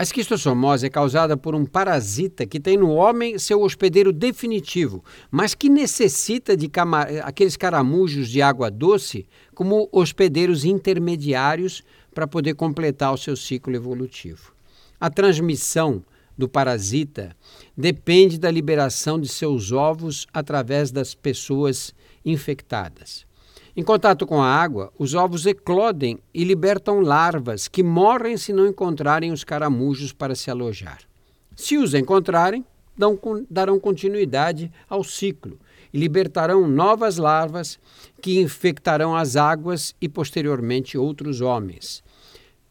A esquistossomose é causada por um parasita que tem no homem seu hospedeiro definitivo, mas que necessita de aqueles caramujos de água doce como hospedeiros intermediários para poder completar o seu ciclo evolutivo. A transmissão do parasita depende da liberação de seus ovos através das pessoas infectadas. Em contato com a água, os ovos eclodem e libertam larvas que morrem se não encontrarem os caramujos para se alojar. Se os encontrarem, darão continuidade ao ciclo e libertarão novas larvas que infectarão as águas e posteriormente outros homens,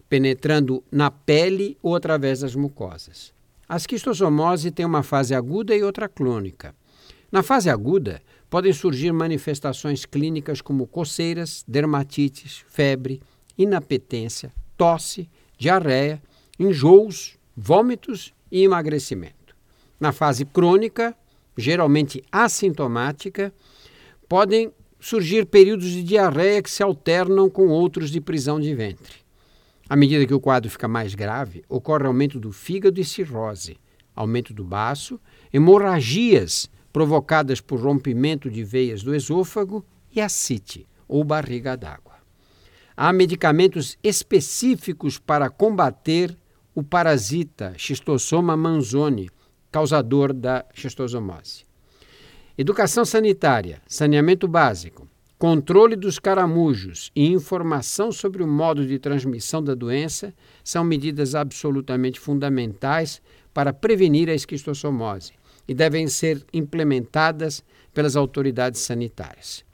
penetrando na pele ou através das mucosas. A esquistossomose tem uma fase aguda e outra crônica. Na fase aguda, podem surgir manifestações clínicas como coceiras, dermatites, febre, inapetência, tosse, diarreia, enjoos, vômitos e emagrecimento. Na fase crônica, geralmente assintomática, podem surgir períodos de diarreia que se alternam com outros de prisão de ventre. À medida que o quadro fica mais grave, ocorre aumento do fígado e cirrose, aumento do baço, hemorragias provocadas por rompimento de veias do esôfago e ascite, ou barriga d'água. Há medicamentos específicos para combater o parasita Schistosoma manzoni, causador da schistosomose. Educação sanitária, saneamento básico, controle dos caramujos e informação sobre o modo de transmissão da doença são medidas absolutamente fundamentais para prevenir a esquistossomose e devem ser implementadas pelas autoridades sanitárias.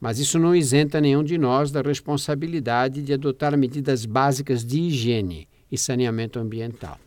Mas isso não isenta nenhum de nós da responsabilidade de adotar medidas básicas de higiene e saneamento ambiental.